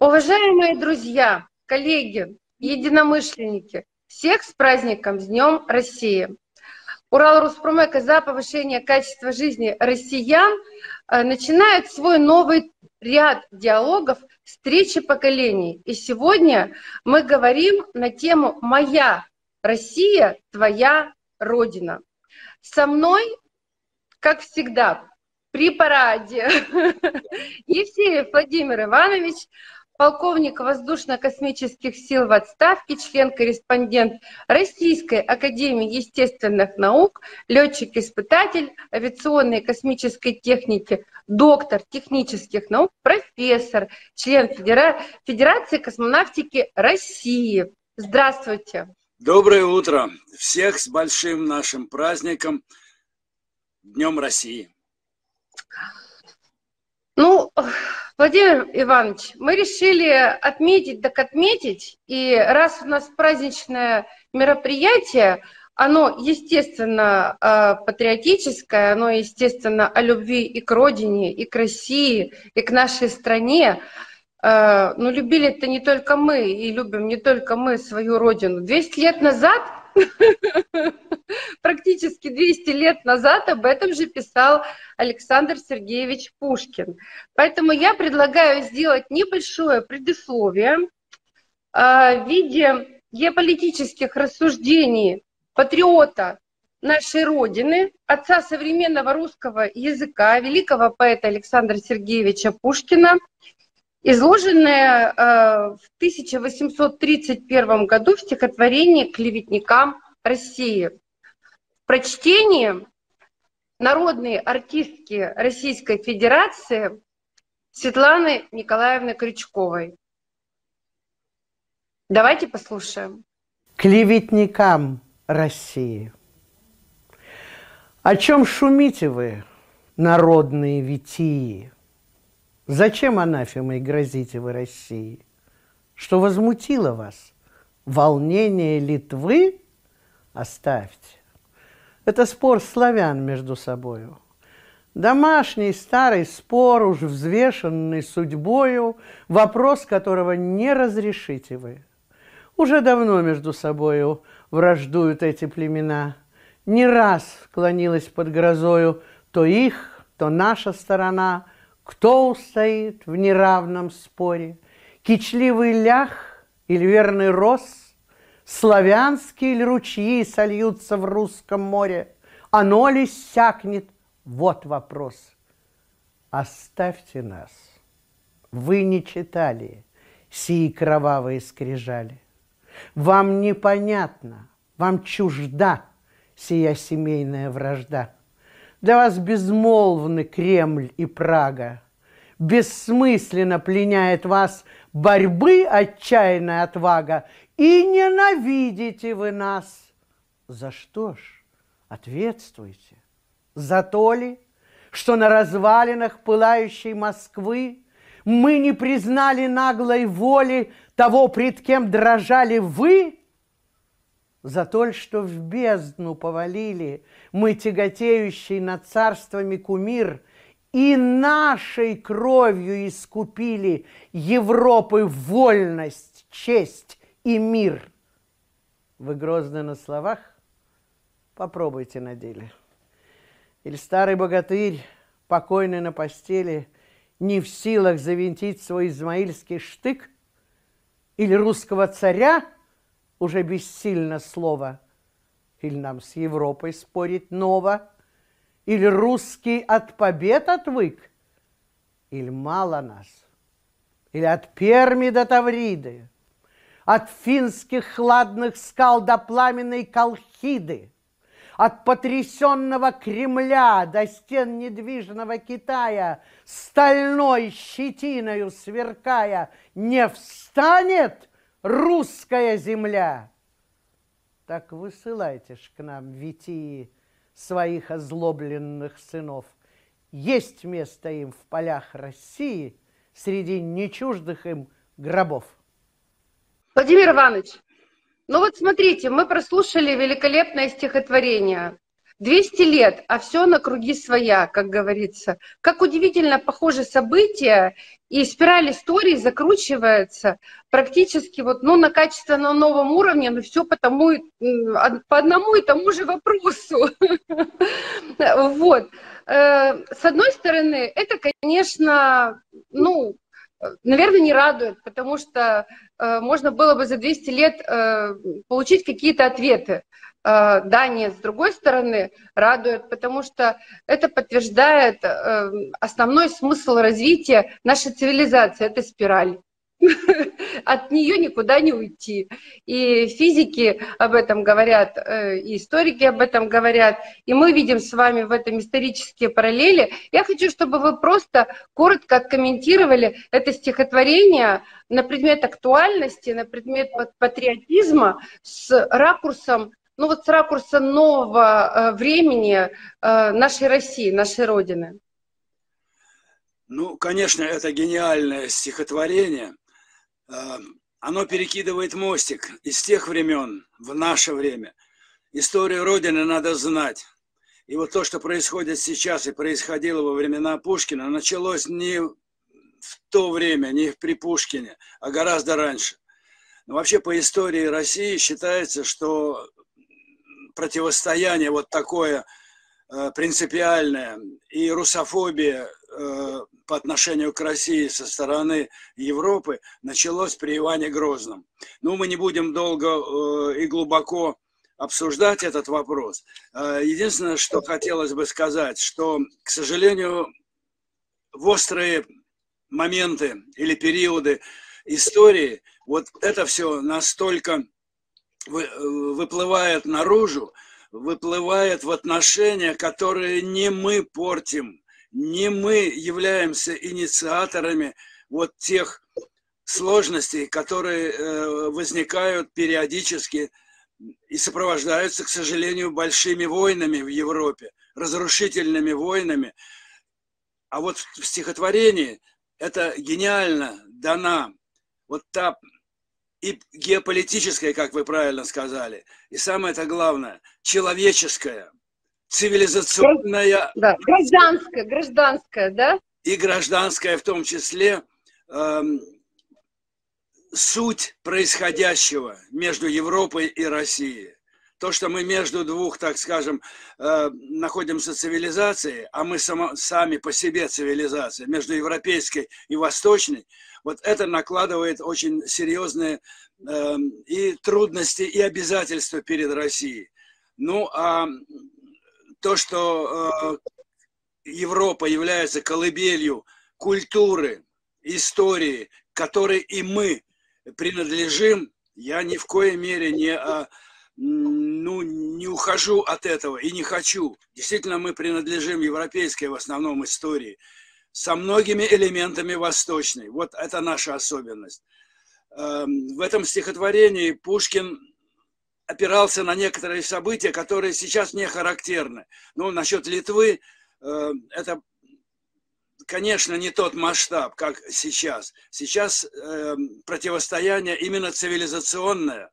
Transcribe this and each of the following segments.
Уважаемые друзья, коллеги, единомышленники, всех с праздником, с Днем России! Урал Руспромека за повышение качества жизни россиян э, начинает свой новый ряд диалогов встречи поколений. И сегодня мы говорим на тему «Моя Россия, твоя Родина». Со мной, как всегда, при параде Евсеев Владимир Иванович, полковник воздушно-космических сил в отставке, член-корреспондент Российской Академии естественных наук, летчик-испытатель авиационной и космической техники, доктор технических наук, профессор, член Федера... Федерации космонавтики России. Здравствуйте. Доброе утро. Всех с большим нашим праздником Днем России. Ну, Владимир Иванович, мы решили отметить, так отметить, и раз у нас праздничное мероприятие, оно, естественно, э, патриотическое, оно, естественно, о любви и к родине, и к России, и к нашей стране. Э, но любили это не только мы, и любим не только мы свою родину. 200 лет назад Практически 200 лет назад об этом же писал Александр Сергеевич Пушкин. Поэтому я предлагаю сделать небольшое предисловие а, в виде геополитических рассуждений патриота нашей Родины, отца современного русского языка, великого поэта Александра Сергеевича Пушкина, изложенное э, в 1831 году в стихотворении «Клеветникам России». В прочтении народной артистки Российской Федерации Светланы Николаевны Крючковой. Давайте послушаем. Клеветникам России. О чем шумите вы, народные витии? Зачем анафемой грозите вы России? Что возмутило вас? Волнение Литвы? Оставьте. Это спор славян между собою. Домашний старый спор, уж взвешенный судьбою, вопрос которого не разрешите вы. Уже давно между собою враждуют эти племена. Не раз склонилась под грозою то их, то наша сторона – кто устоит в неравном споре? Кичливый лях или верный рос? Славянские ли ручьи сольются в русском море? Оно ли сякнет? Вот вопрос. Оставьте нас. Вы не читали сии кровавые скрижали. Вам непонятно, вам чужда сия семейная вражда. Для вас безмолвны Кремль и Прага. Бессмысленно пленяет вас борьбы отчаянная отвага, и ненавидите вы нас. За что ж? Ответствуйте. За то ли, что на развалинах пылающей Москвы мы не признали наглой воли того, пред кем дрожали вы – за то, что в бездну повалили мы тяготеющий над царствами кумир и нашей кровью искупили Европы вольность, честь и мир. Вы грозны на словах? Попробуйте на деле. Или старый богатырь, покойный на постели, не в силах завинтить свой измаильский штык? Или русского царя – уже бессильно слово. Или нам с Европой спорить ново? Или русский от побед отвык? Или мало нас? Или от Перми до Тавриды? От финских хладных скал до пламенной Колхиды? От потрясенного Кремля до стен недвижного Китая, Стальной щетиною сверкая, не встанет – русская земля. Так высылайте ж к нам, Витии, своих озлобленных сынов. Есть место им в полях России среди нечуждых им гробов. Владимир Иванович, ну вот смотрите, мы прослушали великолепное стихотворение. 200 лет, а все на круги своя, как говорится. Как удивительно похожи события, и спираль истории закручивается практически вот, ну, на качественно новом уровне, но все по, тому, по одному и тому же вопросу. Вот. Э, с одной стороны, это, конечно, ну, наверное, не радует, потому что э, можно было бы за 200 лет э, получить какие-то ответы. Э, да, нет, с другой стороны, радует, потому что это подтверждает э, основной смысл развития нашей цивилизации, это спираль. От нее никуда не уйти. И физики об этом говорят, э, и историки об этом говорят, и мы видим с вами в этом исторические параллели. Я хочу, чтобы вы просто коротко откомментировали это стихотворение на предмет актуальности, на предмет патриотизма с ракурсом ну вот с ракурса нового э, времени э, нашей России, нашей Родины? Ну, конечно, это гениальное стихотворение. Эм, оно перекидывает мостик из тех времен в наше время. Историю Родины надо знать. И вот то, что происходит сейчас и происходило во времена Пушкина, началось не в то время, не при Пушкине, а гораздо раньше. Но вообще по истории России считается, что противостояние вот такое э, принципиальное и русофобия э, по отношению к России со стороны Европы началось при Иване Грозном. Ну, мы не будем долго э, и глубоко обсуждать этот вопрос. Единственное, что хотелось бы сказать, что, к сожалению, в острые моменты или периоды истории вот это все настолько выплывает наружу, выплывает в отношения, которые не мы портим, не мы являемся инициаторами вот тех сложностей, которые э, возникают периодически и сопровождаются, к сожалению, большими войнами в Европе, разрушительными войнами. А вот в стихотворении это гениально дана вот та и геополитическая, как вы правильно сказали, и самое это главное, человеческая – цивилизационная... Да, гражданская, гражданская, да? И гражданская в том числе э, суть происходящего между Европой и Россией. То, что мы между двух, так скажем, э, находимся цивилизацией, а мы само, сами по себе цивилизация, между европейской и восточной, вот это накладывает очень серьезные э, и трудности, и обязательства перед Россией. Ну, а то, что э, Европа является колыбелью культуры, истории, которой и мы принадлежим, я ни в коей мере не, а, ну, не ухожу от этого и не хочу. Действительно, мы принадлежим европейской в основном истории со многими элементами восточной. Вот это наша особенность. Эм, в этом стихотворении Пушкин опирался на некоторые события, которые сейчас не характерны. Ну, насчет Литвы, э, это, конечно, не тот масштаб, как сейчас. Сейчас э, противостояние именно цивилизационное.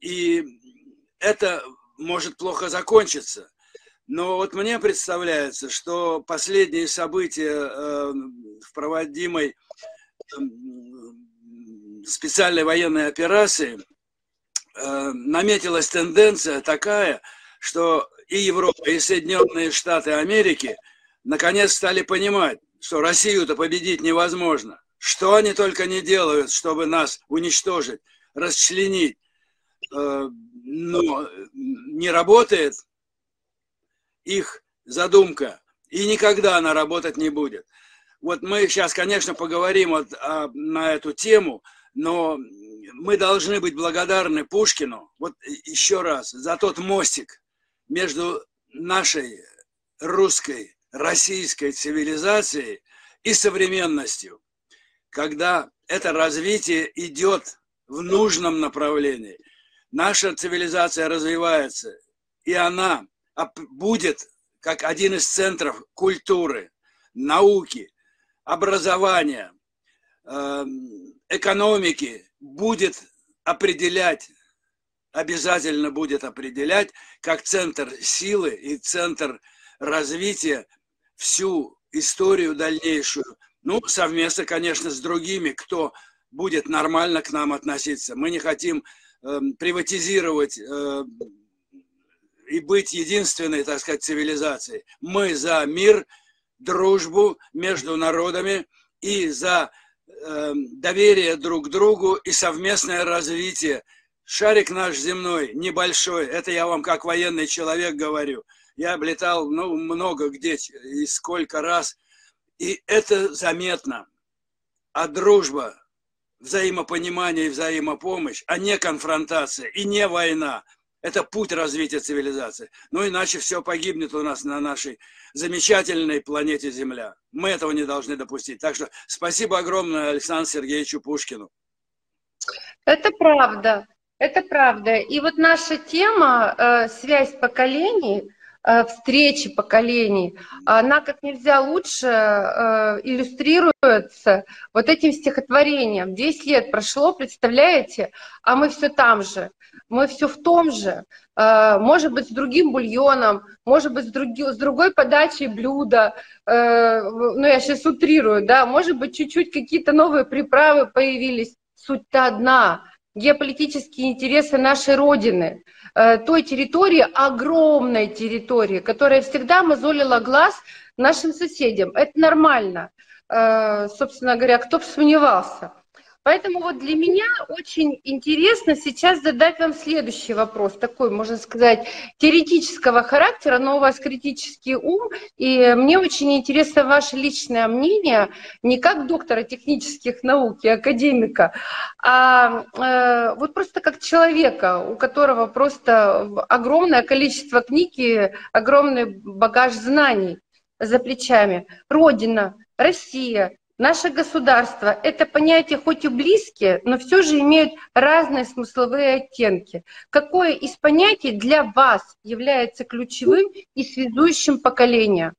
И это может плохо закончиться. Но вот мне представляется, что последние события э, в проводимой специальной военной операции – Э, наметилась тенденция такая, что и Европа, и Соединенные Штаты Америки наконец стали понимать, что Россию-то победить невозможно. Что они только не делают, чтобы нас уничтожить, расчленить. Э, но не работает их задумка, и никогда она работать не будет. Вот мы сейчас, конечно, поговорим вот, а, на эту тему, но мы должны быть благодарны Пушкину, вот еще раз, за тот мостик между нашей русской, российской цивилизацией и современностью, когда это развитие идет в нужном направлении. Наша цивилизация развивается, и она будет как один из центров культуры, науки, образования, эм, экономики, будет определять обязательно будет определять как центр силы и центр развития всю историю дальнейшую. Ну, совместно, конечно, с другими, кто будет нормально к нам относиться. Мы не хотим э, приватизировать э, и быть единственной, так сказать, цивилизацией. Мы за мир, дружбу между народами и за э, доверие друг к другу и совместное развитие. Шарик наш земной небольшой, это я вам как военный человек говорю. Я облетал ну, много где и сколько раз. И это заметно. А дружба, взаимопонимание и взаимопомощь, а не конфронтация и не война. Это путь развития цивилизации. Ну, иначе все погибнет у нас на нашей замечательной планете Земля. Мы этого не должны допустить. Так что спасибо огромное Александру Сергеевичу Пушкину. Это правда. Это правда. И вот наша тема э, «Связь поколений» Э, встречи поколений, она как нельзя лучше э, иллюстрируется вот этим стихотворением. Десять лет прошло, представляете, а мы все там же, мы все в том же, э, может быть, с другим бульоном, может быть, с, други, с другой подачей блюда, ну, я сейчас утрирую, да, может быть, чуть-чуть какие-то новые приправы появились, суть-то одна, геополитические интересы нашей Родины – Э, той территории, огромной территории, которая всегда мозолила глаз нашим соседям. Это нормально. Э, собственно говоря, кто бы сомневался. Поэтому вот для меня очень интересно сейчас задать вам следующий вопрос, такой, можно сказать, теоретического характера, но у вас критический ум, и мне очень интересно ваше личное мнение, не как доктора технических наук и академика, а э, вот просто как человека, у которого просто огромное количество книг и огромный багаж знаний за плечами. Родина, Россия, Наше государство – это понятия хоть и близкие, но все же имеют разные смысловые оттенки. Какое из понятий для вас является ключевым и связующим поколения?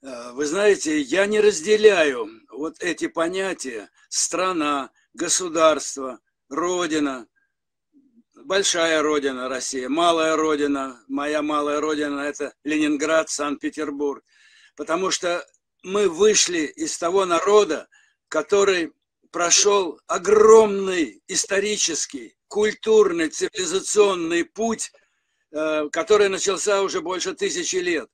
Э, вы знаете, я не разделяю вот эти понятия страна, государство, родина, большая родина Россия, малая родина, моя малая родина – это Ленинград, Санкт-Петербург. Потому что мы вышли из того народа, который прошел огромный исторический, культурный, цивилизационный путь, э, который начался уже больше тысячи лет.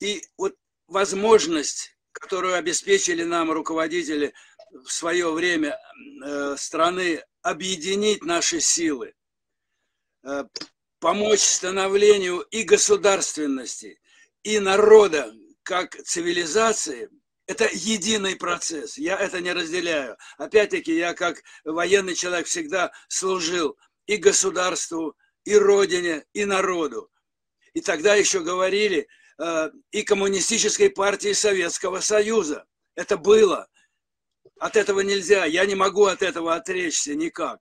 И вот возможность, которую обеспечили нам руководители в свое время э, страны, объединить наши силы, э, помочь становлению и государственности, и народа, как цивилизации, это единый процесс. Я это не разделяю. Опять-таки, я как военный человек всегда служил и государству, и родине, и народу. И тогда еще говорили э, и коммунистической партии Советского Союза. Это было. От этого нельзя. Я не могу от этого отречься никак.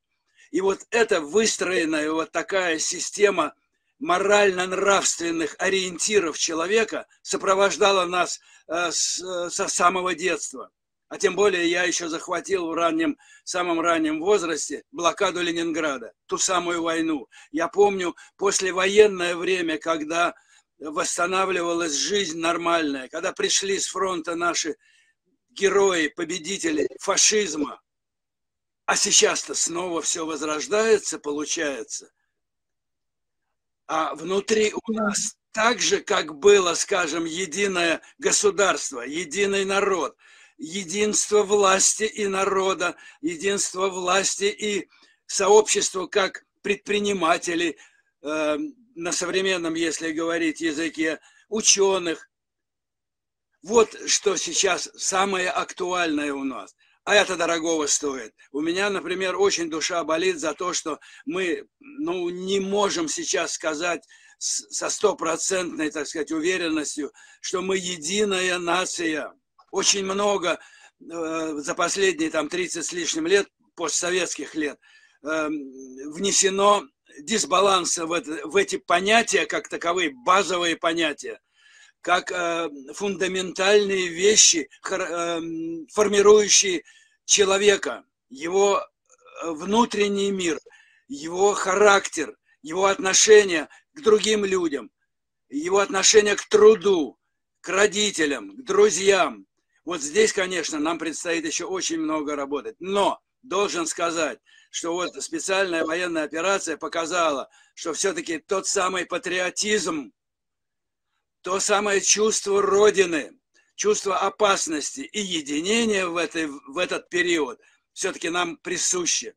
И вот это выстроенная вот такая система – морально-нравственных ориентиров человека сопровождала нас э, с, э, со самого детства. А тем более я еще захватил в раннем, самом раннем возрасте блокаду Ленинграда, ту самую войну. Я помню послевоенное время, когда восстанавливалась жизнь нормальная, когда пришли с фронта наши герои, победители фашизма. А сейчас-то снова все возрождается, получается а внутри у нас так же, как было, скажем, единое государство, единый народ, единство власти и народа, единство власти и сообщества как предпринимателей, э, на современном, если говорить языке, ученых. Вот что сейчас самое актуальное у нас а это дорогого стоит. У меня, например, очень душа болит за то, что мы ну, не можем сейчас сказать со стопроцентной, так сказать, уверенностью, что мы единая нация. Очень много э, за последние там 30 с лишним лет, постсоветских лет, э, внесено дисбаланса в, это, в эти понятия, как таковые, базовые понятия как э, фундаментальные вещи, э, формирующие человека, его э, внутренний мир, его характер, его отношение к другим людям, его отношение к труду, к родителям, к друзьям. Вот здесь, конечно, нам предстоит еще очень много работать. Но должен сказать, что вот специальная военная операция показала, что все-таки тот самый патриотизм, то самое чувство Родины, чувство опасности и единения в, этой, в этот период все-таки нам присуще.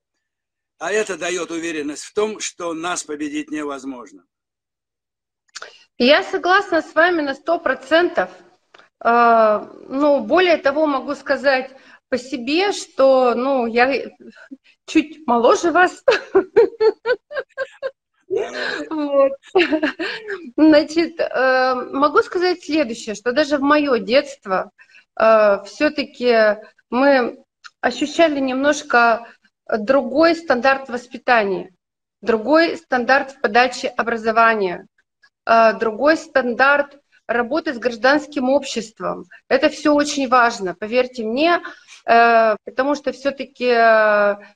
А это дает уверенность в том, что нас победить невозможно. Я согласна с вами на сто процентов. Ну, более того, могу сказать по себе, что, ну, я чуть моложе вас. Вот. Значит, э, могу сказать следующее, что даже в мое детство э, все-таки мы ощущали немножко другой стандарт воспитания, другой стандарт в подаче образования, э, другой стандарт работы с гражданским обществом. Это все очень важно, поверьте мне, потому что все-таки,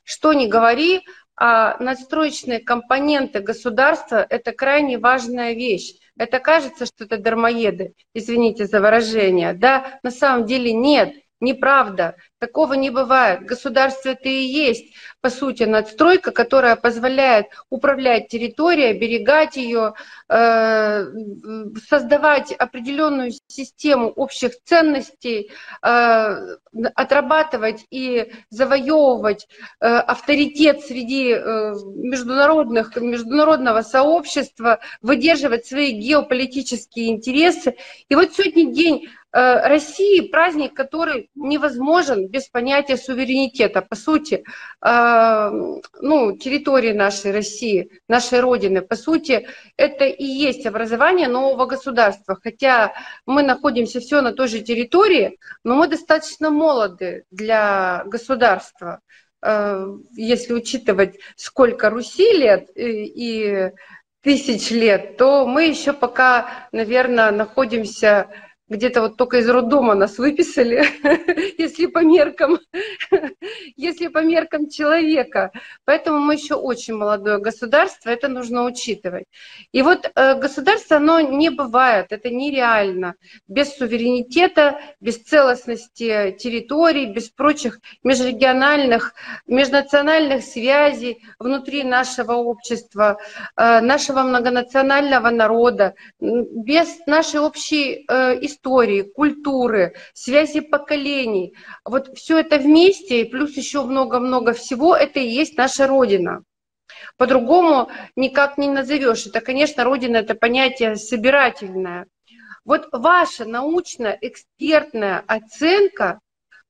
что ни говори, надстроечные компоненты государства – это крайне важная вещь. Это кажется, что это дармоеды, извините за выражение. Да, на самом деле нет. Неправда. Такого не бывает. Государство это и есть, по сути, надстройка, которая позволяет управлять территорией, оберегать ее, э, создавать определенную систему общих ценностей, э, отрабатывать и завоевывать э, авторитет среди международных, международного сообщества, выдерживать свои геополитические интересы. И вот сегодня день России праздник, который невозможен без понятия суверенитета. По сути, э, ну, территории нашей России, нашей Родины, по сути, это и есть образование нового государства. Хотя мы находимся все на той же территории, но мы достаточно молоды для государства. Э, если учитывать, сколько Руси лет и тысяч лет, то мы еще пока, наверное, находимся где-то вот только из роддома нас выписали, если по меркам, если по меркам человека. Поэтому мы еще очень молодое государство, это нужно учитывать. И вот э, государство, оно не бывает, это нереально. Без суверенитета, без целостности территорий, без прочих межрегиональных, межнациональных связей внутри нашего общества, э, нашего многонационального народа, без нашей общей истории, э, истории, культуры, связи поколений. Вот все это вместе, и плюс еще много-много всего, это и есть наша Родина. По-другому никак не назовешь. Это, конечно, Родина – это понятие собирательное. Вот ваша научно-экспертная оценка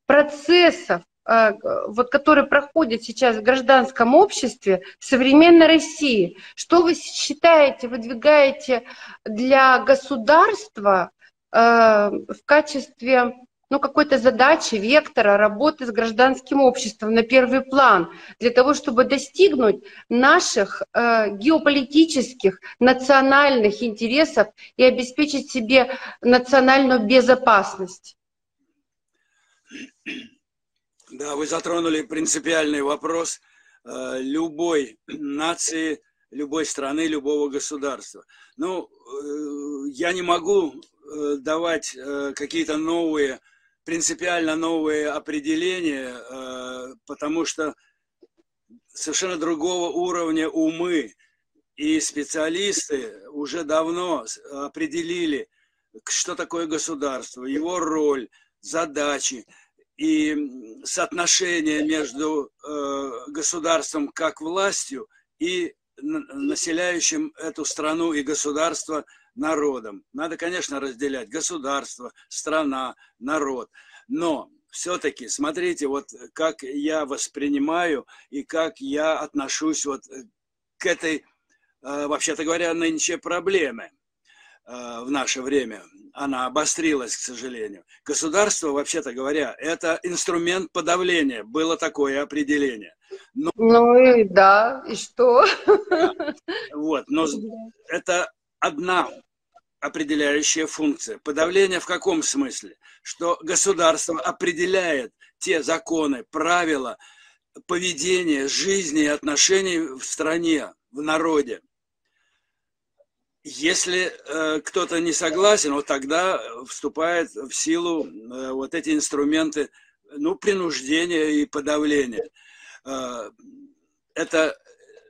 процессов, а, вот, которые проходят сейчас в гражданском обществе в современной России. Что вы считаете, выдвигаете для государства Э, в качестве ну, какой-то задачи, вектора работы с гражданским обществом на первый план, для того, чтобы достигнуть наших э, геополитических, национальных интересов и обеспечить себе национальную безопасность. Да, вы затронули принципиальный вопрос э, любой нации, любой страны, любого государства. Ну, э, я не могу Э, давать э, какие-то новые, принципиально новые определения, э, потому что совершенно другого уровня умы. И специалисты уже давно определили, что такое государство, его роль, задачи и соотношение между государством как властью и населяющим эту страну и государство – народом. Надо, конечно, разделять государство, страна, народ. Но все-таки, смотрите, вот как я воспринимаю и как я отношусь вот к этой, э, вообще-то говоря, нынче проблеме э, в наше время. Она обострилась, к сожалению. Государство, вообще-то говоря, это инструмент подавления. Было такое определение. Но, ну и да, и что? Да, вот, но это одна определяющая функция. Подавление в каком смысле? Что государство определяет те законы, правила поведения, жизни и отношений в стране, в народе. Если э, кто-то не согласен, вот тогда вступает в силу э, вот эти инструменты ну, принуждения и подавления. Э, это,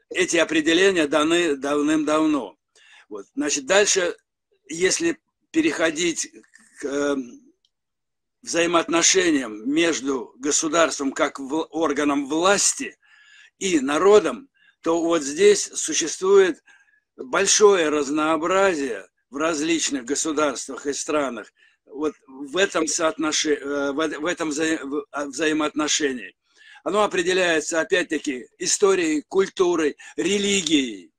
эти определения даны давным-давно. Вот. Значит, дальше, если переходить к э, взаимоотношениям между государством как органом власти и народом, то вот здесь существует большое разнообразие в различных государствах и странах вот в этом, соотношении, э, в этом вза а, взаимоотношении. Оно определяется, опять-таки, историей, культурой, религией.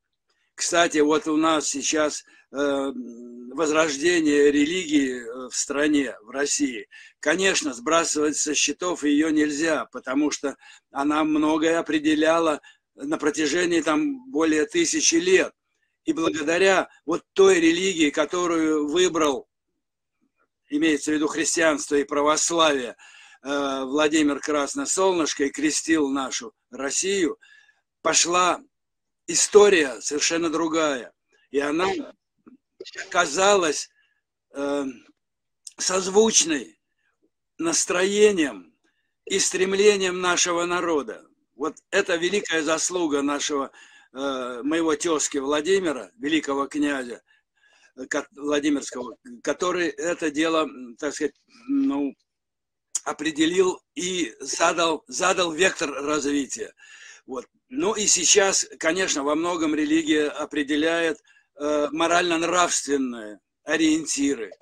Кстати, вот у нас сейчас э, возрождение религии э, в стране, в России. Конечно, сбрасывать со счетов ее нельзя, потому что она многое определяла на протяжении там более тысячи лет. И благодаря вот той религии, которую выбрал, имеется в виду христианство и православие, э, Владимир Красносолнышко и крестил нашу Россию, пошла история совершенно другая. И она казалась э, созвучной настроением и стремлением нашего народа. Вот это великая заслуга нашего Э, моего тезки Владимира, великого князя Владимирского, который это дело, так сказать, ну, определил и задал, задал вектор развития. Вот. Ну и сейчас, конечно, во многом религия определяет э, морально-нравственные ориентиры.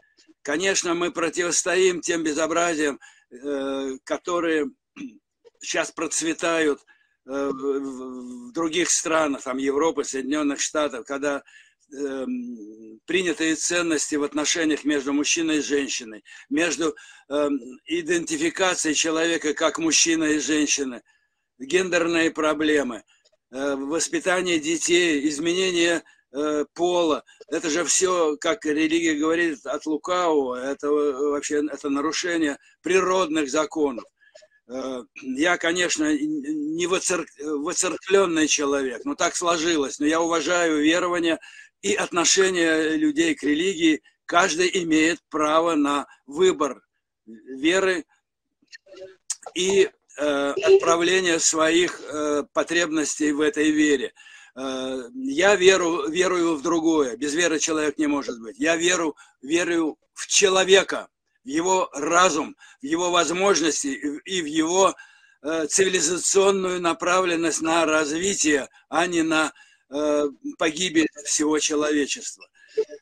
Конечно, мы противостоим тем безобразиям, э, которые сейчас процветают Э, в других странах, там Европы, Соединенных Штатов, когда э, принятые ценности в отношениях между мужчиной и женщиной, между э, идентификацией человека как мужчины и женщины, гендерные проблемы, э, воспитание детей, изменение э, пола, это же все, как религия говорит, от лукавого, это вообще это нарушение природных законов. Э, я, конечно, не воцеркленный человек, но так сложилось. Но я уважаю верования и отношение людей к религии. Каждый имеет право на выбор веры и э, отправление своих э, потребностей в этой вере. Э, я веру, верую в другое. Без веры человек не может быть. Я веру, верю в человека, в его разум, в его возможности и в его э, цивилизационную направленность на развитие, а не на э, погибель всего человечества.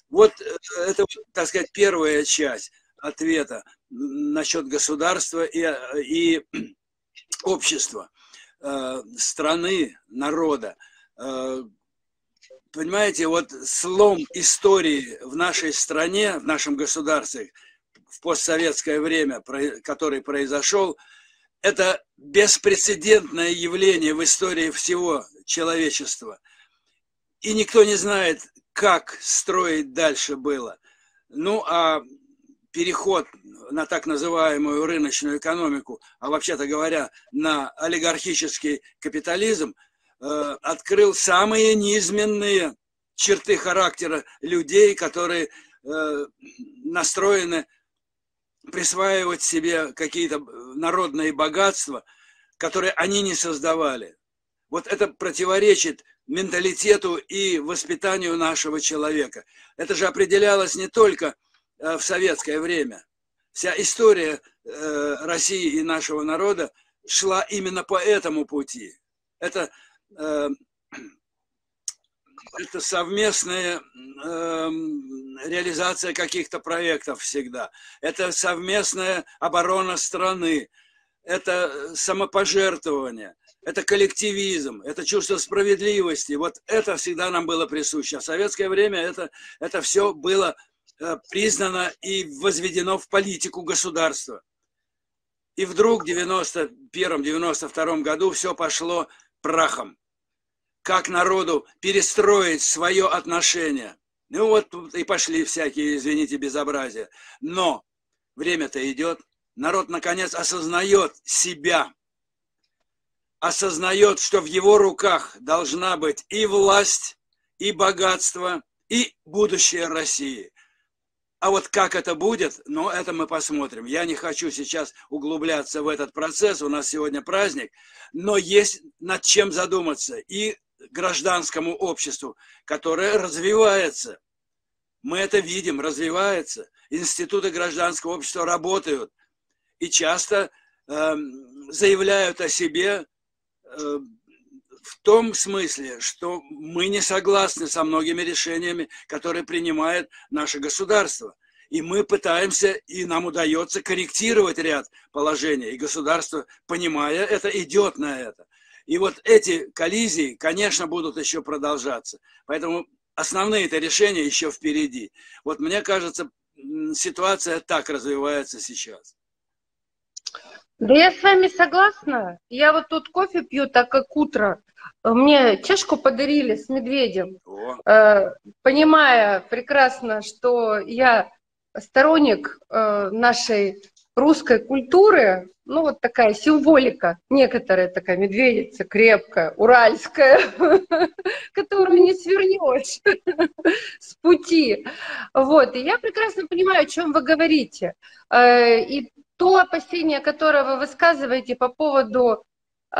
Вот э, это, так сказать, первая часть ответа насчет государства и, и общества, страны, народа. Понимаете, вот слом истории в нашей стране, в нашем государстве – в постсоветское время, который произошел, это беспрецедентное явление в истории всего человечества. И никто не знает, как строить дальше было. Ну, а переход на так называемую рыночную экономику, а вообще-то говоря, на олигархический капитализм, э, открыл самые низменные черты характера людей, которые э, настроены присваивать себе какие-то народные богатства, которые они не создавали. Вот это противоречит менталитету и воспитанию нашего человека. Это же определялось не только э, в советское время. Вся история э, России и нашего народа шла именно по этому пути. Это э, это совместная э, реализация каких-то проектов всегда. Это совместная оборона страны. Это самопожертвование. Это коллективизм. Это чувство справедливости. Вот это всегда нам было присуще. А в советское время это, это все было э, признано и возведено в политику государства. И вдруг в 91-92 году все пошло прахом как народу перестроить свое отношение. Ну вот и пошли всякие, извините, безобразия. Но время-то идет, народ наконец осознает себя. осознает, что в его руках должна быть и власть, и богатство, и будущее России. А вот как это будет, ну, это мы посмотрим. Я не хочу сейчас углубляться в этот процесс, у нас сегодня праздник, но есть над чем задуматься и гражданскому обществу, которое развивается. Мы это видим, развивается. Институты гражданского общества работают и часто э, заявляют о себе э, в том смысле, что мы не согласны со многими решениями, которые принимает наше государство. И мы пытаемся, и нам удается корректировать ряд положений. И государство, понимая это, идет на это. И вот эти коллизии, конечно, будут еще продолжаться. Поэтому основные это решения еще впереди. Вот мне кажется, ситуация так развивается сейчас. Да я с вами согласна. Я вот тут кофе пью, так как утро. Мне чашку подарили с медведем, э, понимая прекрасно, что я сторонник э, нашей русской культуры, ну вот такая символика, некоторая такая медведица крепкая, уральская, которую не свернешь с пути. Вот, и я прекрасно понимаю, о чем вы говорите. Э, и то опасение, которое вы высказываете по поводу э,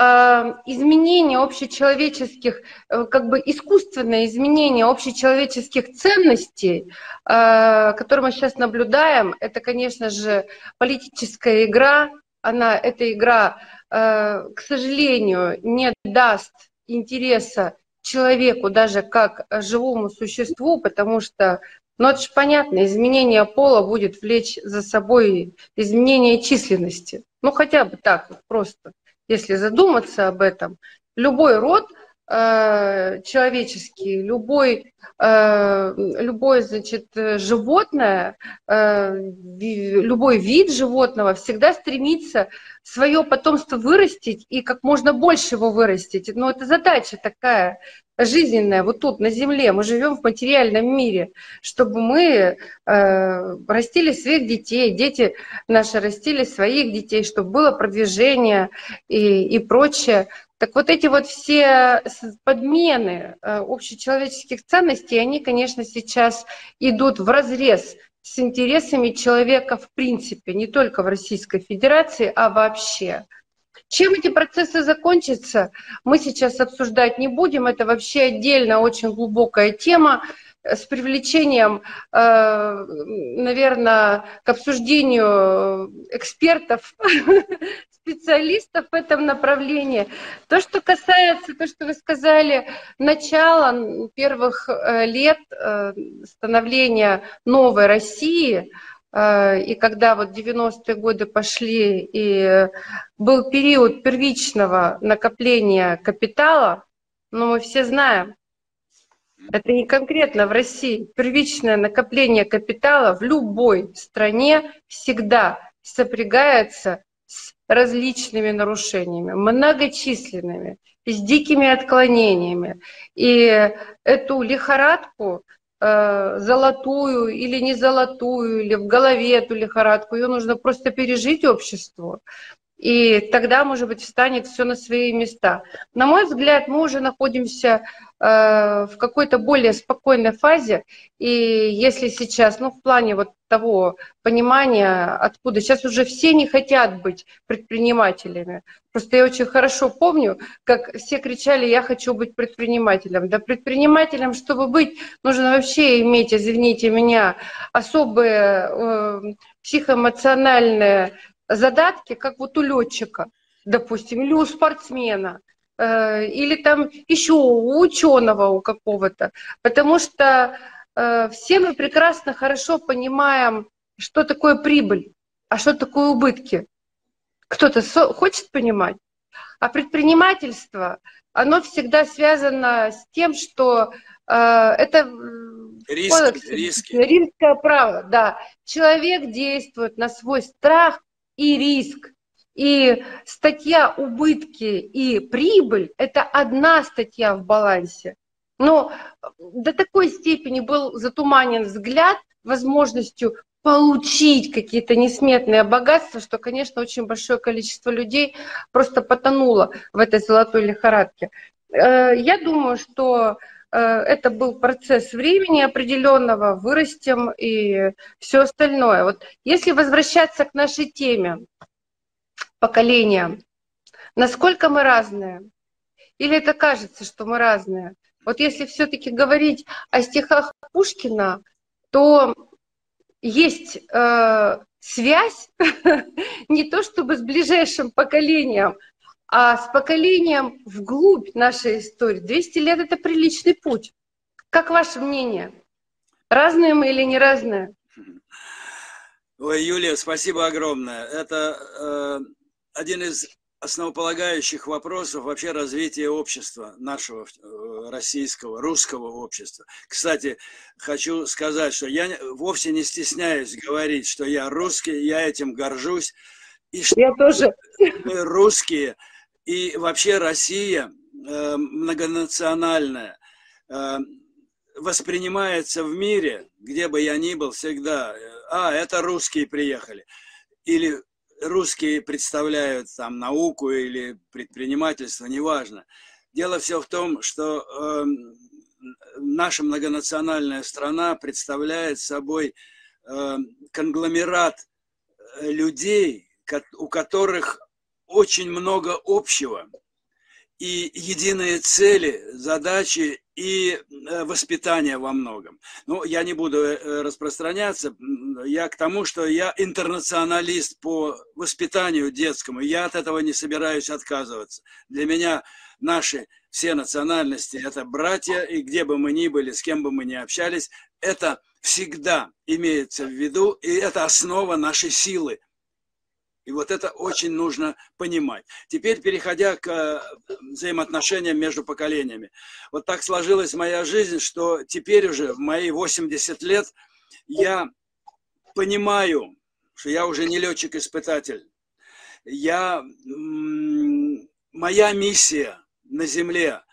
изменения общечеловеческих, э, как бы искусственное изменение общечеловеческих ценностей, э, которые мы сейчас наблюдаем, это, конечно же, политическая игра. Она, эта игра, к сожалению, не даст интереса человеку даже как живому существу, потому что но это же понятно, изменение пола будет влечь за собой изменение численности. Ну, хотя бы так вот просто, если задуматься об этом. Любой род э, человеческий, любой, э, любой значит, животное, э, любой вид животного всегда стремится свое потомство вырастить и как можно больше его вырастить. Но это задача такая жизненная вот тут, на Земле. Мы живем в материальном мире, чтобы мы э, растили своих детей, дети наши растили своих детей, чтобы было продвижение и, и прочее. Так вот эти вот все подмены э, общечеловеческих ценностей, они, конечно, сейчас идут в разрез с интересами человека в принципе, не только в Российской Федерации, а вообще. Чем эти процессы закончатся, мы сейчас обсуждать не будем. Это вообще отдельно очень глубокая тема с привлечением, э, наверное, к обсуждению экспертов, специалистов в этом направлении. То, что касается, то, что вы сказали, начала первых э, лет э, становления новой России – и когда вот 90-е годы пошли, и был период первичного накопления капитала, но мы все знаем, это не конкретно в России, первичное накопление капитала в любой стране всегда сопрягается с различными нарушениями, многочисленными, с дикими отклонениями. И эту лихорадку Э, золотую или не золотую, или в голове эту лихорадку, ее нужно просто пережить обществу. И тогда, может быть, встанет все на свои места. На мой взгляд, мы уже находимся в какой-то более спокойной фазе. И если сейчас, ну, в плане вот того понимания, откуда сейчас уже все не хотят быть предпринимателями. Просто я очень хорошо помню, как все кричали, я хочу быть предпринимателем. Да предпринимателем, чтобы быть, нужно вообще иметь, извините меня, особые э, психоэмоциональные задатки, как вот у летчика, допустим, или у спортсмена. Э, или там еще у ученого у какого-то. Потому что э, все мы прекрасно хорошо понимаем, что такое прибыль, а что такое убытки. Кто-то хочет понимать. А предпринимательство, оно всегда связано с тем, что э, это Риск, кодекс, риски. римское право, да. Человек действует на свой страх и риск. И статья убытки и прибыль – это одна статья в балансе. Но до такой степени был затуманен взгляд возможностью получить какие-то несметные богатства, что, конечно, очень большое количество людей просто потонуло в этой золотой лихорадке. Э, я думаю, что э, это был процесс времени определенного, вырастем и все остальное. Вот если возвращаться к нашей теме поколения, насколько мы разные? Или это кажется, что мы разные? Вот если все-таки говорить о стихах Пушкина, то есть э, связь не то чтобы с ближайшим поколением, а с поколением вглубь нашей истории. 200 лет – это приличный путь. Как ваше мнение? Разные мы или не разные? Ой, Юлия, спасибо огромное. Это э, один из основополагающих вопросов вообще развития общества, нашего э, российского, русского общества. Кстати, хочу сказать, что я вовсе не стесняюсь говорить, что я русский, я этим горжусь. И что я тоже. Мы русские, и вообще Россия э, многонациональная, э, воспринимается в мире, где бы я ни был, всегда, а, это русские приехали. Или русские представляют там науку или предпринимательство, неважно. Дело все в том, что э, наша многонациональная страна представляет собой э, конгломерат людей, у которых очень много общего и единые цели, задачи и э, воспитание во многом. Ну, я не буду э, распространяться, я к тому, что я интернационалист по воспитанию детскому, я от этого не собираюсь отказываться. Для меня наши все национальности – это братья, и где бы мы ни были, с кем бы мы ни общались, это всегда имеется в виду, и это основа нашей силы – и вот это очень нужно понимать. Теперь, переходя к э, взаимоотношениям между поколениями. Вот так сложилась моя жизнь, что теперь уже в мои 80 лет я понимаю, что я уже не летчик-испытатель. Я, моя миссия на Земле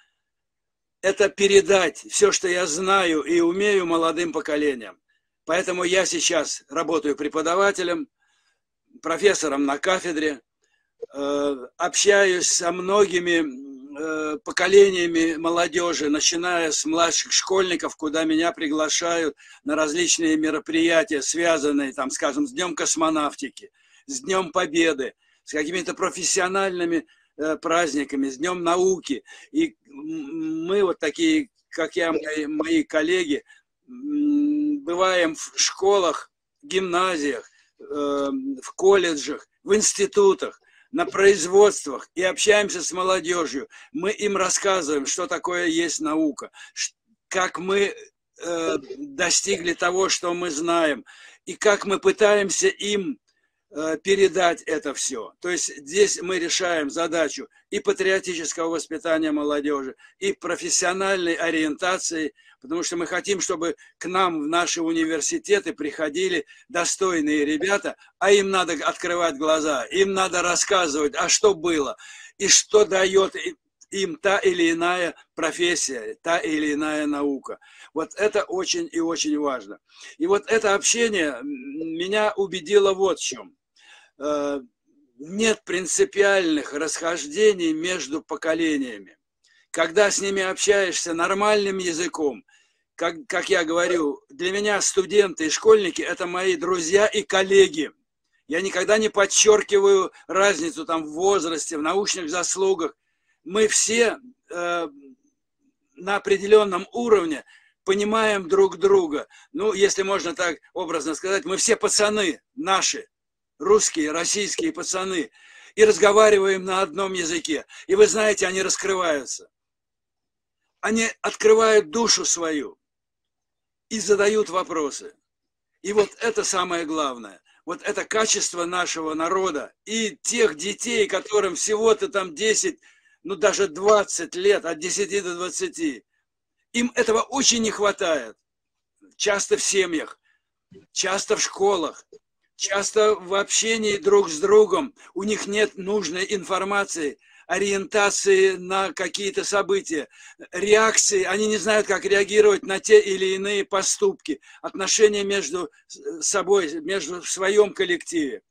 – это передать все, что я знаю и умею молодым поколениям. Поэтому я сейчас работаю преподавателем – профессором на кафедре, э, общаюсь со многими э, поколениями молодежи, начиная с младших школьников, куда меня приглашают на различные мероприятия, связанные, там, скажем, с Днем космонавтики, с Днем Победы, с какими-то профессиональными э, праздниками, с Днем науки. И мы вот такие, как я, мои, мои коллеги, бываем в школах, гимназиях, в колледжах, в институтах, на производствах и общаемся с молодежью. Мы им рассказываем, что такое есть наука, как мы э, достигли того, что мы знаем, и как мы пытаемся им передать это все. То есть здесь мы решаем задачу и патриотического воспитания молодежи, и профессиональной ориентации – потому что мы хотим, чтобы к нам в наши университеты приходили достойные ребята, а им надо открывать глаза, им надо рассказывать, а что было, и что дает им та или иная профессия, та или иная наука. Вот это очень и очень важно. И вот это общение меня убедило вот в чем. Э, нет принципиальных расхождений между поколениями. Когда с ними общаешься нормальным языком, как, как я говорю, для меня студенты и школьники – это мои друзья и коллеги. Я никогда не подчеркиваю разницу там в возрасте, в научных заслугах. Мы все э, на определенном уровне понимаем друг друга. Ну, если можно так образно сказать, мы все пацаны наши, русские, российские пацаны, и разговариваем на одном языке. И вы знаете, они раскрываются. Они открывают душу свою и задают вопросы. И вот это самое главное. Вот это качество нашего народа и тех детей, которым всего-то там 10, ну даже 20 лет, от 10 до 20. Им этого очень не хватает. Часто в семьях, часто в школах, часто в общении друг с другом. У них нет нужной информации. ориентации на какие-то события, реакции, они не знают, как реагировать на те или иные поступки, отношения между собой, между в своем коллективе.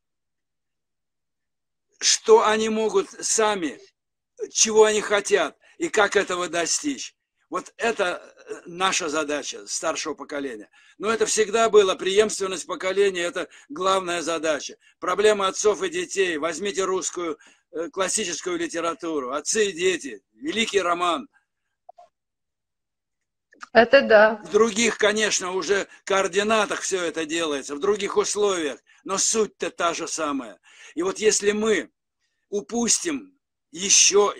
Что они могут сами, чего они хотят и как этого достичь. Вот это наша задача старшего поколения. Но это всегда было, преемственность поколения – это главная задача. Проблема отцов и детей. Возьмите русскую э, классическую литературу. Отцы и дети. Великий роман. Это да. В других, конечно, уже координатах все это делается, в других условиях. Но суть-то та же самая. И вот если мы упустим еще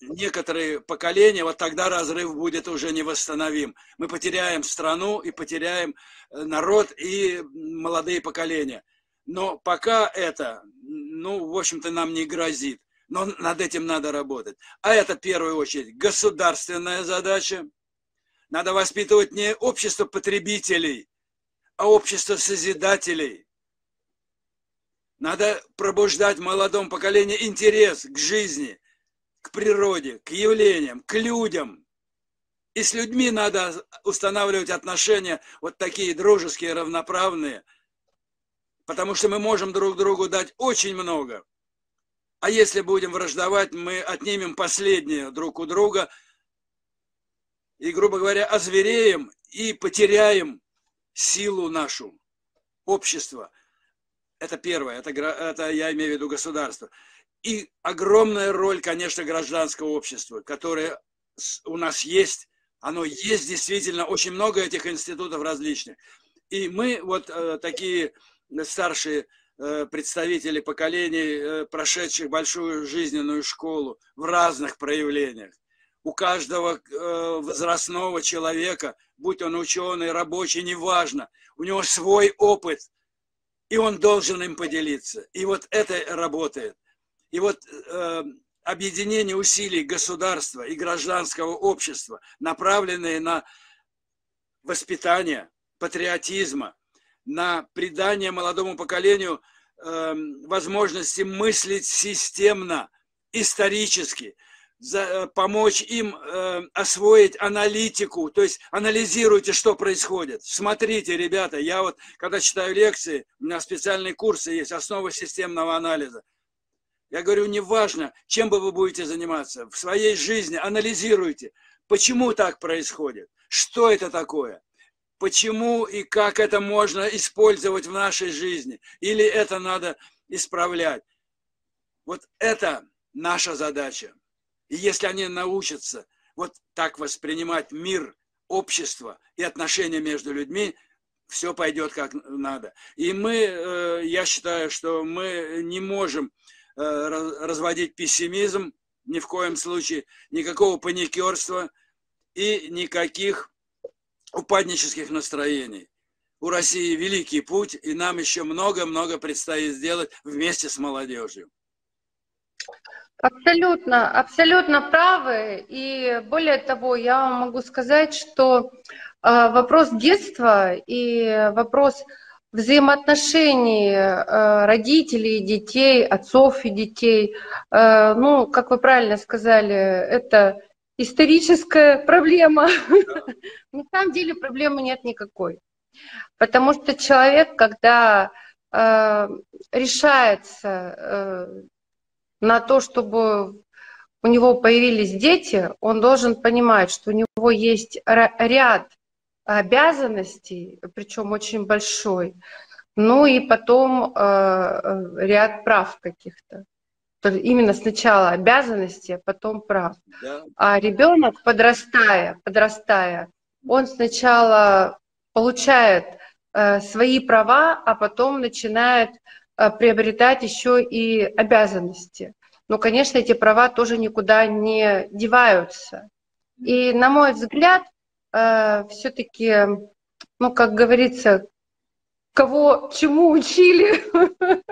некоторые поколения, вот тогда разрыв будет уже невосстановим. Мы потеряем страну и потеряем э, народ и молодые поколения. Но пока это, ну, в общем-то, нам не грозит. Но над этим надо работать. А это, в первую очередь, государственная задача. Надо воспитывать не общество потребителей, а общество созидателей. Надо пробуждать в молодом поколении интерес к жизни – к природе, к явлениям, к людям. И с людьми надо устанавливать отношения вот такие дружеские, равноправные, потому что мы можем друг другу дать очень много. А если будем враждовать, мы отнимем последнее друг у друга и, грубо говоря, озвереем и потеряем силу нашу, общество. Это первое, это, это я имею в виду государство. И огромная роль, конечно, гражданского общества, которое у нас есть. Оно есть действительно, очень много этих институтов различных. И мы вот э, такие старшие э, представители поколений, э, прошедших большую жизненную школу в разных проявлениях. У каждого э, возрастного человека, будь он ученый, рабочий, неважно, у него свой опыт, и он должен им поделиться. И вот это работает. И вот э, объединение усилий государства и гражданского общества, направленные на воспитание патриотизма, на придание молодому поколению э, возможности мыслить системно, исторически, за, э, помочь им э, освоить аналитику, то есть анализируйте, что происходит. Смотрите, ребята, я вот, когда читаю лекции, у меня специальные курсы есть, основа системного анализа. Я говорю, неважно, чем бы вы будете заниматься, в своей жизни анализируйте, почему так происходит, что это такое, почему и как это можно использовать в нашей жизни, или это надо исправлять. Вот это наша задача. И если они научатся вот так воспринимать мир, общество и отношения между людьми, все пойдет как надо. И мы, э, я считаю, что мы не можем разводить пессимизм, ни в коем случае, никакого паникерства и никаких упаднических настроений. У России великий путь, и нам еще много-много предстоит сделать вместе с молодежью. Абсолютно, абсолютно правы. И более того, я могу сказать, что э, вопрос детства и вопрос взаимоотношений э, родителей и детей, отцов и детей. Э, ну, как вы правильно сказали, это историческая проблема. На самом деле проблемы нет никакой. Потому что человек, когда э, решается на то, чтобы у него появились дети, он должен понимать, что у него есть ряд обязанностей, причем очень большой, ну и потом э, э, ряд прав каких-то. Именно сначала обязанности, а потом прав. Да. А ребенок, подрастая, подрастая, он сначала получает э, свои права, а потом начинает э, приобретать еще и обязанности. Но, конечно, эти права тоже никуда не деваются. И, на мой взгляд, э, все-таки, ну, как говорится, кого чему учили.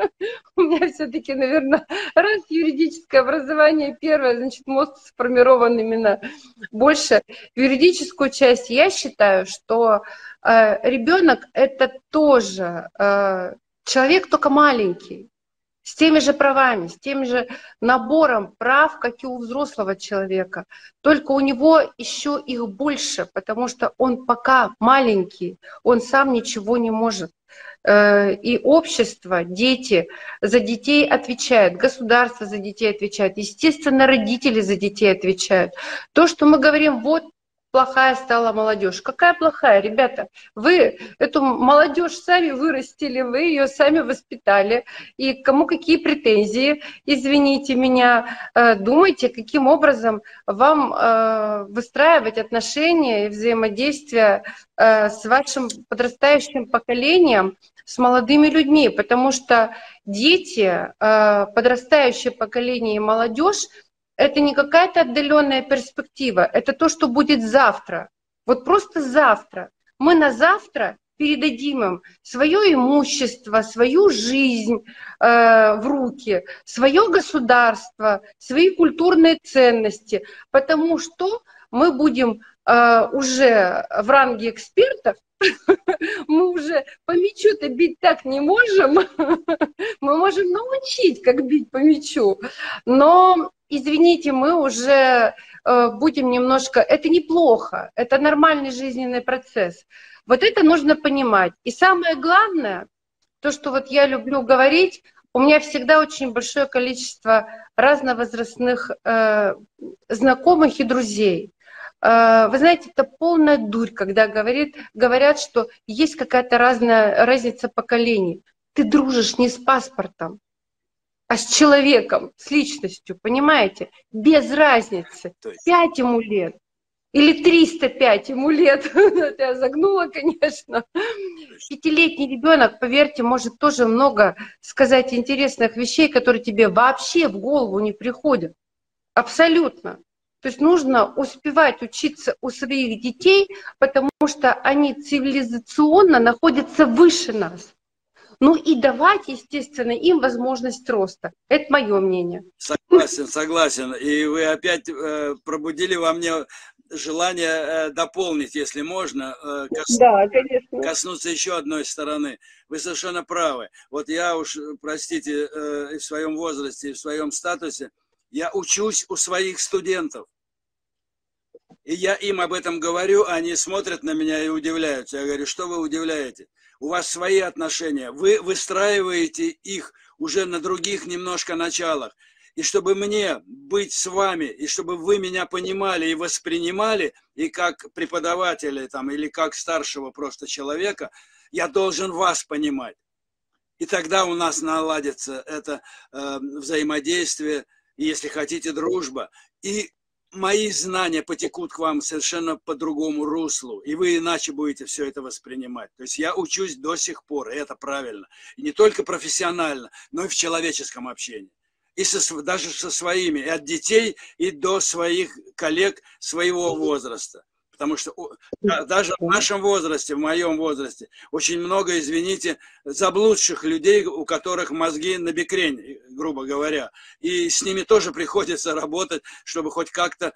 У меня все-таки, наверное, раз юридическое образование первое, значит, мозг сформирован именно больше. Юридическую часть я считаю, что э, ребенок это тоже э, человек только маленький. С теми же правами, с тем же набором прав, как и у взрослого человека. Только у него еще их больше, потому что он пока маленький, он сам ничего не может. Э, и общество, дети за детей отвечают, государство за детей отвечает, естественно, родители за детей отвечают. То, что мы говорим, вот плохая стала молодежь. Какая плохая, ребята? Вы эту молодежь сами вырастили, вы ее сами воспитали. И кому какие претензии, извините меня, э, думайте, каким образом вам э, выстраивать отношения и взаимодействие э, с вашим подрастающим поколением, с молодыми людьми, потому что дети, подрастающее поколение и молодежь это не какая-то отдаленная перспектива, это то, что будет завтра. Вот просто завтра. Мы на завтра передадим им свое имущество, свою жизнь э, в руки, свое государство, свои культурные ценности, потому что мы будем э, уже в ранге экспертов, мы уже по мячу-то бить так не можем, мы можем научить, как бить по мячу, но извините, мы уже э, будем немножко... Это неплохо, это нормальный жизненный процесс. Вот это нужно понимать. И самое главное, то, что вот я люблю говорить, у меня всегда очень большое количество разновозрастных э, знакомых и друзей. Э, вы знаете, это полная дурь, когда говорит, говорят, что есть какая-то разная разница поколений. Ты дружишь не с паспортом, а с человеком, с личностью, понимаете? Без разницы. Пять ему лет или 305 ему лет. Я загнула, конечно. Пятилетний ребенок, поверьте, может тоже много сказать интересных вещей, которые тебе вообще в голову не приходят. Абсолютно. То есть нужно успевать учиться у своих детей, потому что они цивилизационно находятся выше нас. Ну и давать, естественно, им возможность роста. Это мое мнение. Согласен, согласен. И вы опять э, пробудили во мне желание э, дополнить, если можно, э, кос... да, конечно. коснуться еще одной стороны. Вы совершенно правы. Вот я уж, простите, э, в своем возрасте, в своем статусе, я учусь у своих студентов. И я им об этом говорю, они смотрят на меня и удивляются. Я говорю, что вы удивляете? У вас свои отношения, вы выстраиваете их уже на других немножко началах. И чтобы мне быть с вами, и чтобы вы меня понимали и воспринимали, и как преподавателя там, или как старшего просто человека, я должен вас понимать. И тогда у нас наладится это э, взаимодействие, если хотите, дружба. И мои знания потекут к вам совершенно по другому руслу, и вы иначе будете все это воспринимать. То есть я учусь до сих пор, и это правильно. И не только профессионально, но и в человеческом общении. И со, даже со своими, и от детей, и до своих коллег своего возраста. Потому что даже в нашем возрасте, в моем возрасте, очень много, извините, заблудших людей, у которых мозги на бекрень, грубо говоря. И с ними тоже приходится работать, чтобы хоть как-то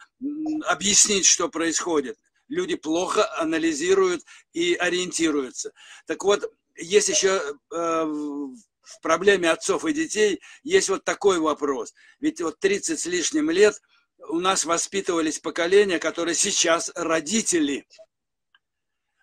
объяснить, что происходит. Люди плохо анализируют и ориентируются. Так вот, есть еще э, в проблеме отцов и детей, есть вот такой вопрос. Ведь вот 30 с лишним лет – у нас воспитывались поколения, которые сейчас родители.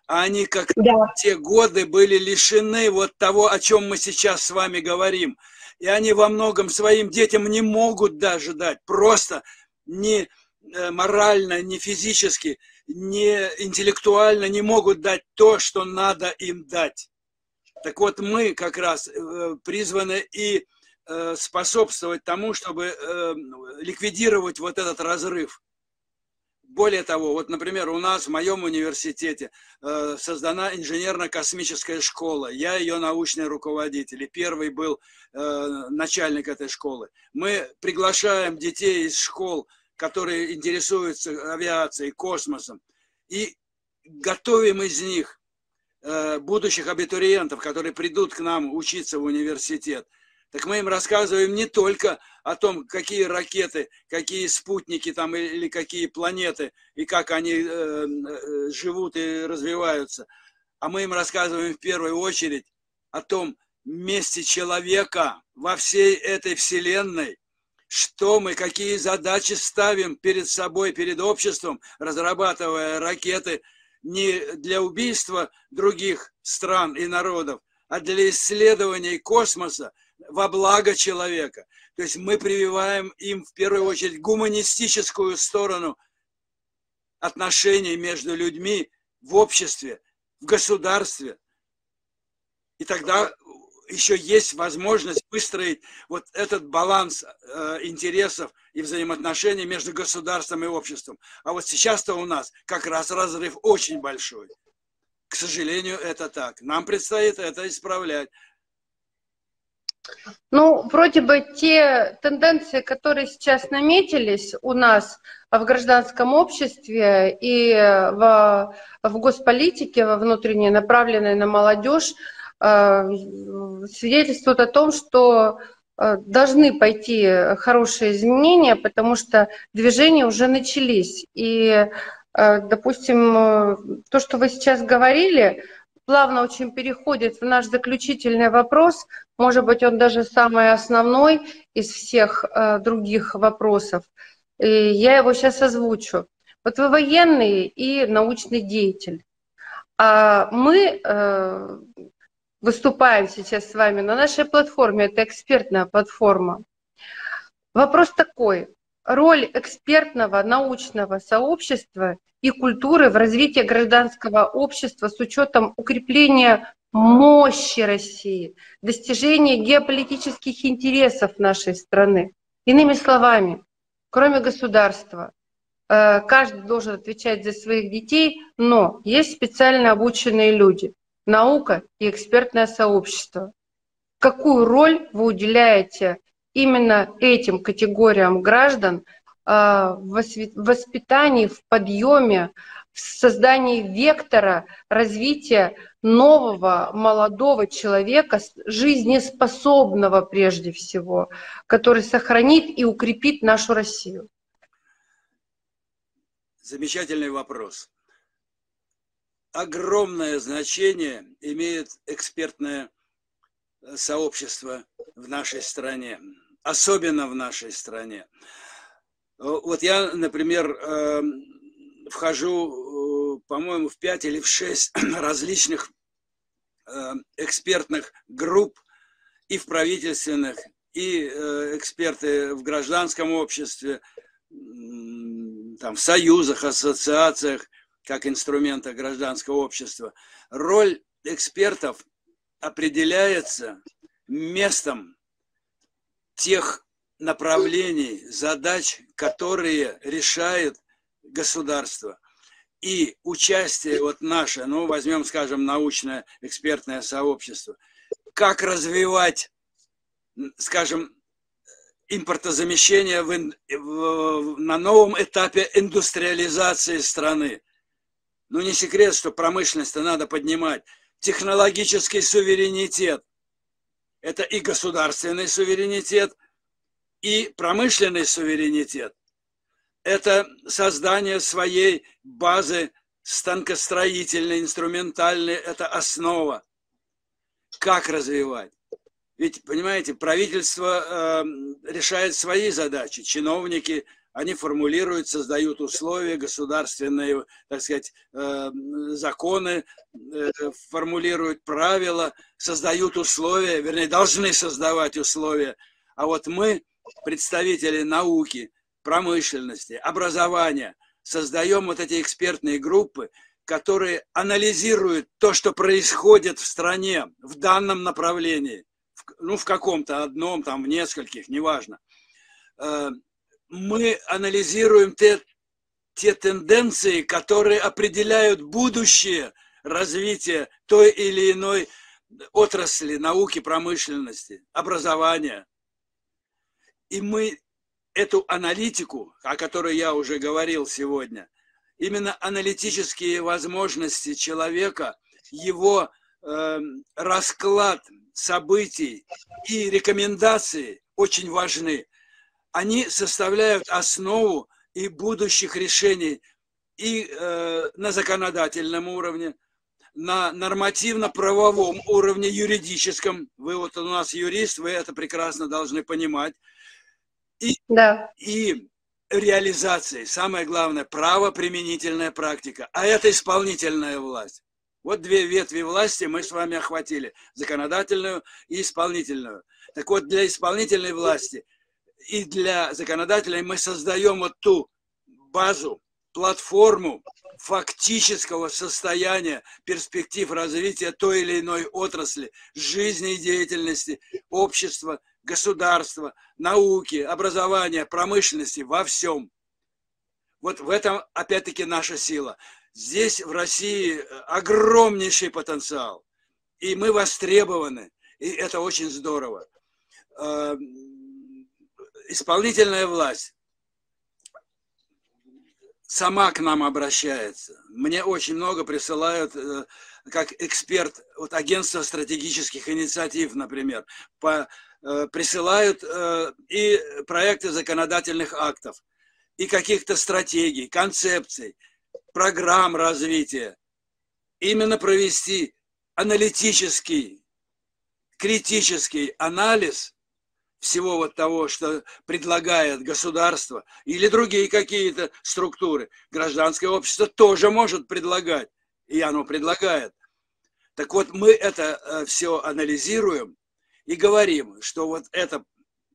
А они как да. те годы были лишены вот того, о чем мы сейчас с вами говорим. И они во многом своим детям не могут даже дать. Просто не э, морально, не физически, не интеллектуально не могут дать то, что надо им дать. Так вот, мы как раз э, призваны и способствовать тому, чтобы э, ликвидировать вот этот разрыв. Более того, вот, например, у нас в моем университете э, создана инженерно-космическая школа. Я ее научный руководитель, и первый был начальник этой школы. Мы приглашаем детей из школ, которые интересуются авиацией, космосом, и готовим из них будущих абитуриентов, которые придут к нам учиться в университет так мы им рассказываем не только о том, какие ракеты, какие спутники там или какие планеты, и как они э, э, живут и развиваются, а мы им рассказываем в первую очередь о том, месте человека во всей этой вселенной, что мы, какие задачи ставим перед собой, перед обществом, разрабатывая ракеты не для убийства других стран и народов, а для исследований космоса во благо человека. То есть мы прививаем им в первую очередь гуманистическую сторону отношений между людьми в обществе, в государстве. И тогда еще есть возможность выстроить вот этот баланс э, интересов и взаимоотношений между государством и обществом. А вот сейчас-то у нас как раз разрыв очень большой. К сожалению, это так. Нам предстоит это исправлять. Ну, вроде бы те тенденции, которые сейчас наметились у нас в гражданском обществе и в, в госполитике, во внутренней, направленной на молодежь, э, свидетельствуют о том, что э, должны пойти хорошие изменения, потому что движения уже начались. И Э, допустим, то, что вы сейчас говорили, плавно очень переходит в наш заключительный вопрос. Может быть, он даже самый основной из всех э, других вопросов. И я его сейчас озвучу. Вот вы военный и научный деятель. А мы выступаем сейчас с вами на нашей платформе, это экспертная платформа. Вопрос такой, роль экспертного научного сообщества и культуры в развитии гражданского общества с учетом укрепления мощи России, достижения геополитических интересов нашей страны. Иными словами, кроме государства, э, каждый должен отвечать за своих детей, но есть специально обученные люди, наука и экспертное сообщество. Какую роль вы уделяете именно этим категориям граждан а, в воспитании, в подъеме, в создании вектора развития нового молодого человека, жизнеспособного прежде всего, который сохранит и укрепит нашу Россию? Замечательный вопрос. Огромное значение имеет экспертное сообщество в нашей стране особенно в нашей стране. Вот я, например, эм, вхожу, э, по-моему, в пять или в шесть различных эм, экспертных групп и в правительственных, и э, эксперты в гражданском обществе, там, в союзах, ассоциациях, как инструмента гражданского общества. Роль экспертов определяется местом тех направлений, задач, которые решает государство. И участие вот наше, ну, возьмем, скажем, научное экспертное сообщество, как развивать, скажем, импортозамещение в, в, на новом этапе индустриализации страны. Ну, не секрет, что промышленность надо поднимать. Технологический суверенитет – это и государственный суверенитет, и промышленный суверенитет. Это создание своей базы станкостроительной, инструментальной, это основа. Как развивать? Ведь, понимаете, правительство э, решает свои задачи, чиновники они формулируют, создают условия, государственные, так сказать, э, законы, э, формулируют правила, создают условия, вернее, должны создавать условия. А вот мы, представители науки, промышленности, образования, создаем вот эти экспертные группы, которые анализируют то, что происходит в стране в данном направлении, ну, в каком-то одном, там, в нескольких, неважно э, мы анализируем те, те тенденции, которые определяют будущее развития той или иной отрасли науки, промышленности, образования. И мы эту аналитику, о которой я уже говорил сегодня, именно аналитические возможности человека, его э, расклад событий и рекомендации очень важны они составляют основу и будущих решений и э, на законодательном уровне, на нормативно-правовом уровне юридическом. Вы вот у нас юрист, вы это прекрасно должны понимать. И, да. и реализации, самое главное, правоприменительная практика. А это исполнительная власть. Вот две ветви власти мы с вами охватили. Законодательную и исполнительную. Так вот, для исполнительной власти и для законодательной мы создаем вот ту базу, платформу фактического состояния перспектив развития той или иной отрасли, жизни деятельности общества, государства, науки, образования, промышленности, во всем. Вот в этом, опять-таки, наша сила. Здесь, в России, огромнейший потенциал. И мы востребованы. И это очень здорово. Исполнительная власть сама к нам обращается. Мне очень много присылают, э, как эксперт, вот агентство стратегических инициатив, например, по, э, присылают э, и проекты законодательных актов, и каких-то стратегий, концепций, программ развития. Именно провести аналитический, критический анализ – всего вот того, что предлагает государство или другие какие-то структуры. Гражданское общество тоже может предлагать, и оно предлагает. Так вот, мы это э, все анализируем и говорим, что вот это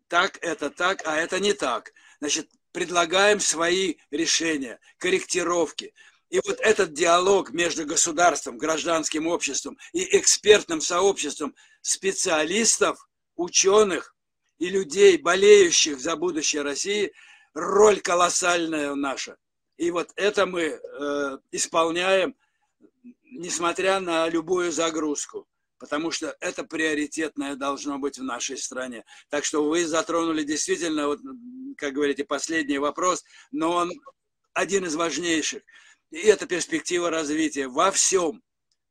так, это так, а это не так. Значит, предлагаем свои решения, корректировки. И вот этот диалог между государством, гражданским обществом и экспертным сообществом специалистов, ученых, и людей, болеющих за будущее России, роль колоссальная наша. И вот это мы э, исполняем, несмотря на любую загрузку, потому что это приоритетное должно быть в нашей стране. Так что вы затронули действительно, вот, как говорите, последний вопрос, но он один из важнейших. И это перспектива развития во всем.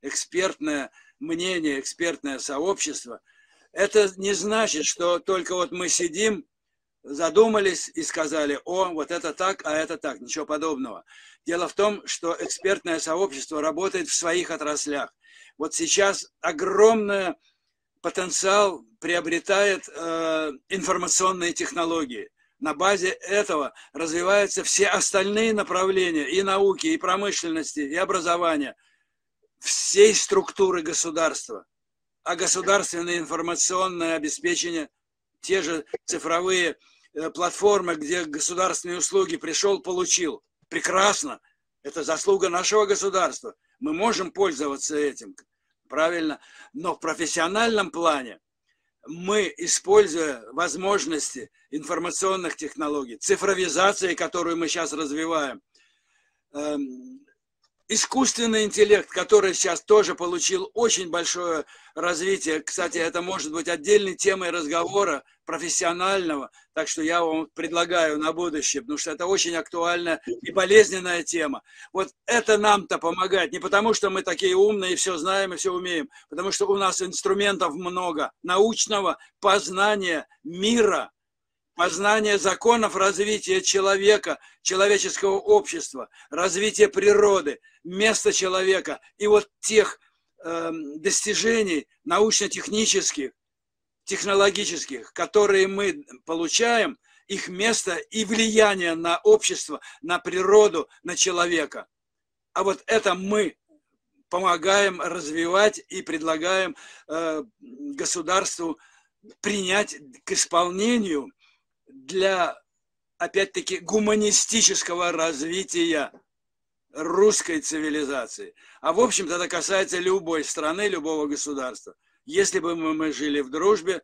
Экспертное мнение, экспертное сообщество – это не значит, что только вот мы сидим, задумались и сказали, о, вот это так, а это так, ничего подобного. Дело в том, что экспертное сообщество работает в своих отраслях. Вот сейчас огромный потенциал приобретает э, информационные технологии. На базе этого развиваются все остальные направления и науки, и промышленности, и образования, всей структуры государства а государственное информационное обеспечение, те же цифровые э, платформы, где государственные услуги пришел, получил. Прекрасно. Это заслуга нашего государства. Мы можем пользоваться этим, правильно. Но в профессиональном плане мы, используя возможности информационных технологий, цифровизации, которую мы сейчас развиваем, эм, искусственный интеллект, который сейчас тоже получил очень большое развитие. Кстати, это может быть отдельной темой разговора профессионального, так что я вам предлагаю на будущее, потому что это очень актуальная и болезненная тема. Вот это нам-то помогает, не потому что мы такие умные, все знаем и все умеем, потому что у нас инструментов много, научного познания мира, познание законов развития человека, человеческого общества, развития природы, места человека и вот тех э, достижений научно-технических, технологических, которые мы получаем, их место и влияние на общество, на природу, на человека. А вот это мы помогаем развивать и предлагаем э, государству принять к исполнению для, опять-таки, гуманистического развития русской цивилизации. А в общем-то это касается любой страны, любого государства. Если бы мы, мы жили в дружбе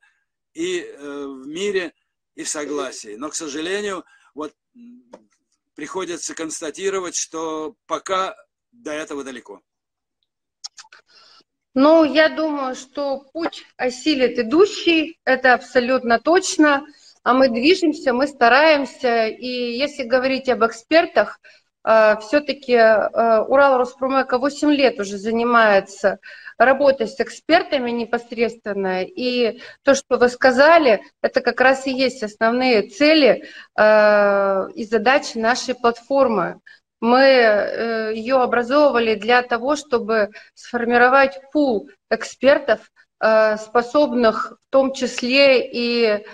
и э, в мире, и в согласии. Но, к сожалению, вот приходится констатировать, что пока до этого далеко. Ну, я думаю, что путь осилит идущий, это абсолютно точно а мы движемся, мы стараемся. И если говорить об экспертах, э, все-таки э, Урал Роспромека 8 лет уже занимается работой с экспертами непосредственно. И то, что вы сказали, это как раз и есть основные цели э, и задачи нашей платформы. Мы ее образовывали для того, чтобы сформировать пул экспертов, способных в том числе и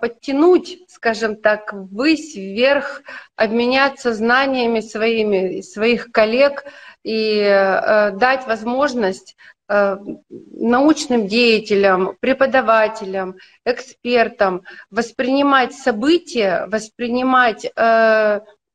подтянуть, скажем так, ввысь, вверх, обменяться знаниями своими, своих коллег и дать возможность научным деятелям, преподавателям, экспертам воспринимать события, воспринимать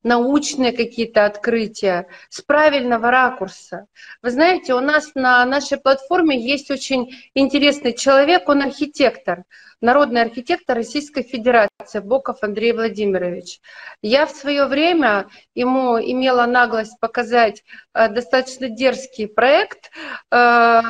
научные какие-то открытия с правильного ракурса. Вы знаете, у нас на нашей платформе есть очень интересный человек, он архитектор, народный архитектор Российской Федерации, Боков Андрей Владимирович. Я в свое время ему имела наглость показать э, достаточно дерзкий проект, э,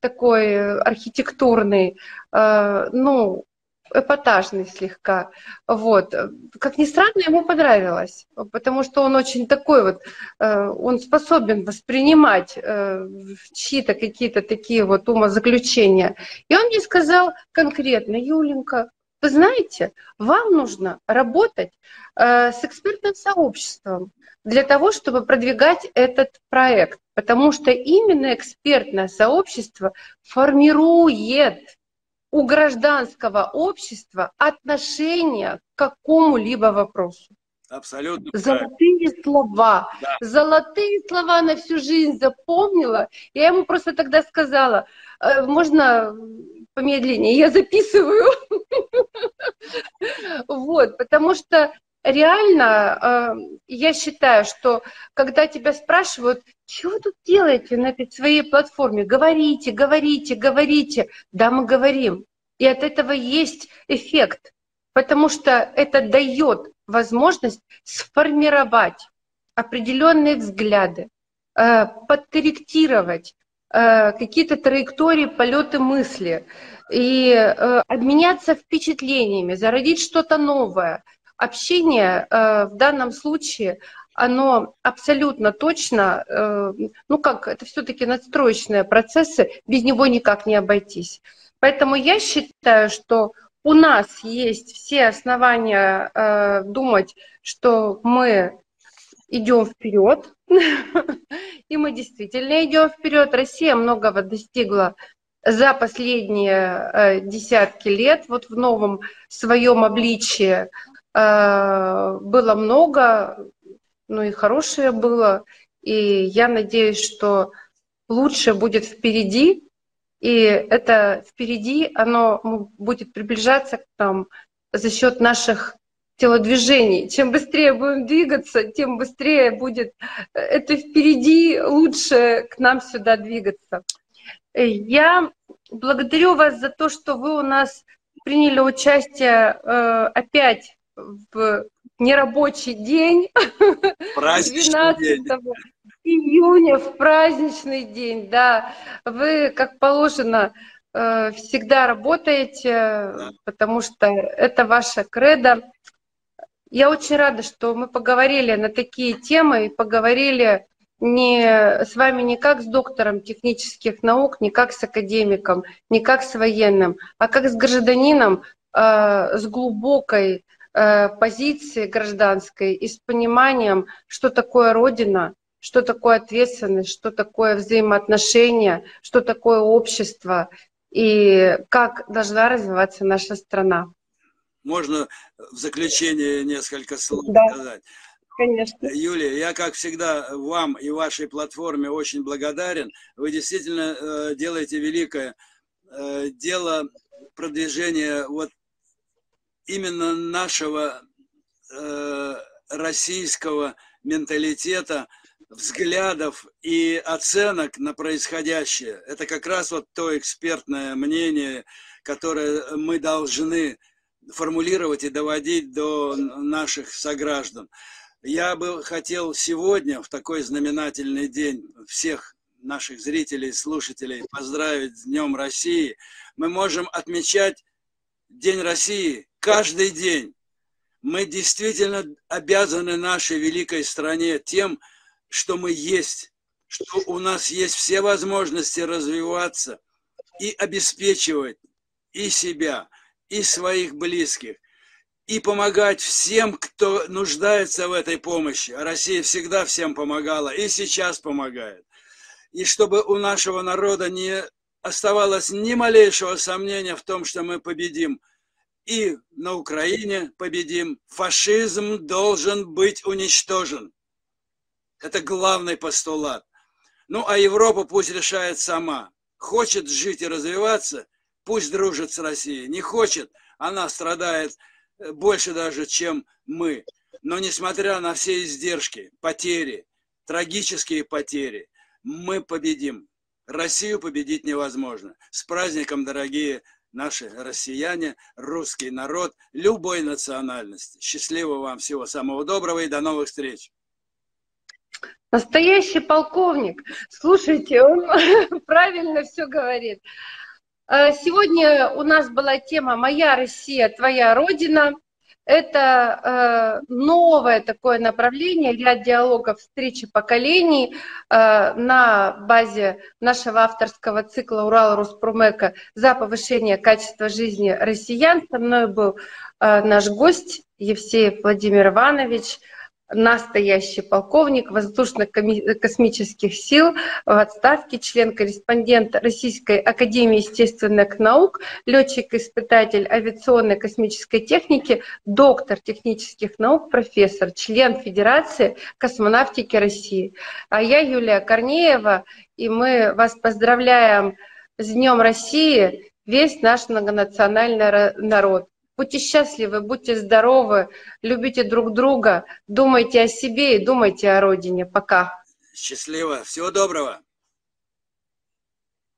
такой архитектурный, э, ну, эпатажный слегка. Вот. Как ни странно, ему понравилось, потому что он очень такой вот, э, он способен воспринимать э, чьи-то какие-то такие вот умозаключения. И он мне сказал конкретно, Юленька, вы знаете, вам нужно работать э, с экспертным сообществом для того, чтобы продвигать этот проект, потому что именно экспертное сообщество формирует у гражданского общества отношение к какому-либо вопросу. Абсолютно. Золотые правильно. слова. Да. Золотые слова на всю жизнь запомнила. Я ему просто тогда сказала, «Э, можно помедленнее, я записываю. Вот, потому что реально э, я считаю, что когда тебя спрашивают, что вы тут делаете на этой своей платформе, говорите, говорите, говорите, да, мы говорим. И от этого есть эффект, потому что это дает возможность сформировать определенные взгляды, э, подкорректировать э, какие-то траектории полеты мысли. И обменяться впечатлениями, зародить что-то новое – общение э, в данном случае, оно абсолютно точно, э, ну как, это все-таки надстроечные процессы, без него никак не обойтись. Поэтому я считаю, что у нас есть все основания э, думать, что мы идем вперед, и мы действительно идем вперед. Россия многого достигла за последние десятки лет, вот в новом своем обличии. Э, было много, ну и хорошее было. И я надеюсь, что лучше будет впереди, и это впереди, оно будет приближаться к нам за счет наших телодвижений. Чем быстрее будем двигаться, тем быстрее будет это впереди, лучше к нам сюда двигаться. Я благодарю вас за то, что вы у нас приняли участие э, опять в нерабочий день, 12 день. июня, в праздничный день, да. Вы, как положено, э, всегда работаете, да. потому что это ваша кредо. Я очень рада, что мы поговорили на такие темы и поговорили не с вами не как с доктором технических наук, не как с академиком, не как с военным, а как с гражданином э, с глубокой позиции гражданской и с пониманием, что такое Родина, что такое ответственность, что такое взаимоотношения, что такое общество и как должна развиваться наша страна. Можно в заключение несколько слов да. сказать? Конечно. Юлия, я, как всегда, вам и вашей платформе очень благодарен. Вы действительно э, делаете великое э, дело продвижения вот именно нашего э, российского менталитета, взглядов и оценок на происходящее. Это как раз вот то экспертное мнение, которое мы должны формулировать и доводить до наших сограждан. Я бы хотел сегодня, в такой знаменательный день, всех наших зрителей, слушателей поздравить с Днем России. Мы можем отмечать День России каждый день. Мы действительно обязаны нашей великой стране тем, что мы есть, что у нас есть все возможности развиваться и обеспечивать и себя, и своих близких. и помогать всем, кто нуждается в этой помощи. Россия всегда всем помогала и сейчас помогает. И чтобы у нашего народа не оставалось ни малейшего сомнения в том, что мы победим. И на Украине победим. Фашизм должен быть уничтожен. Это главный постулат. Ну, а Европа пусть решает сама. Хочет жить и развиваться, пусть дружит с Россией. Не хочет, она страдает э, больше даже, чем мы. Но несмотря на все издержки, потери, трагические потери, мы победим. Россию победить невозможно. С праздником, дорогие наши россияне, русский народ, любой национальности. Счастливого вам всего самого доброго и до новых встреч. Настоящий полковник. Слушайте, он правильно все говорит. Э, сегодня у нас была тема «Моя Россия, твоя Родина». Это э, новое такое направление для диалогов встречи поколений э, на базе нашего авторского цикла «Урал Роспромека» за повышение качества жизни россиян. Со мной был наш гость Евсеев Владимир Иванович – настоящий полковник воздушно-космических сил в отставке, член-корреспондент Российской Академии естественных наук, летчик-испытатель авиационной космической техники, доктор технических наук, профессор, член Федерации космонавтики России. А я Юлия Корнеева, и мы вас поздравляем с Днем России, весь наш многонациональный народ. Будьте счастливы, будьте здоровы, любите друг друга, думайте о себе и думайте о родине. Пока. Счастливо. Всего доброго.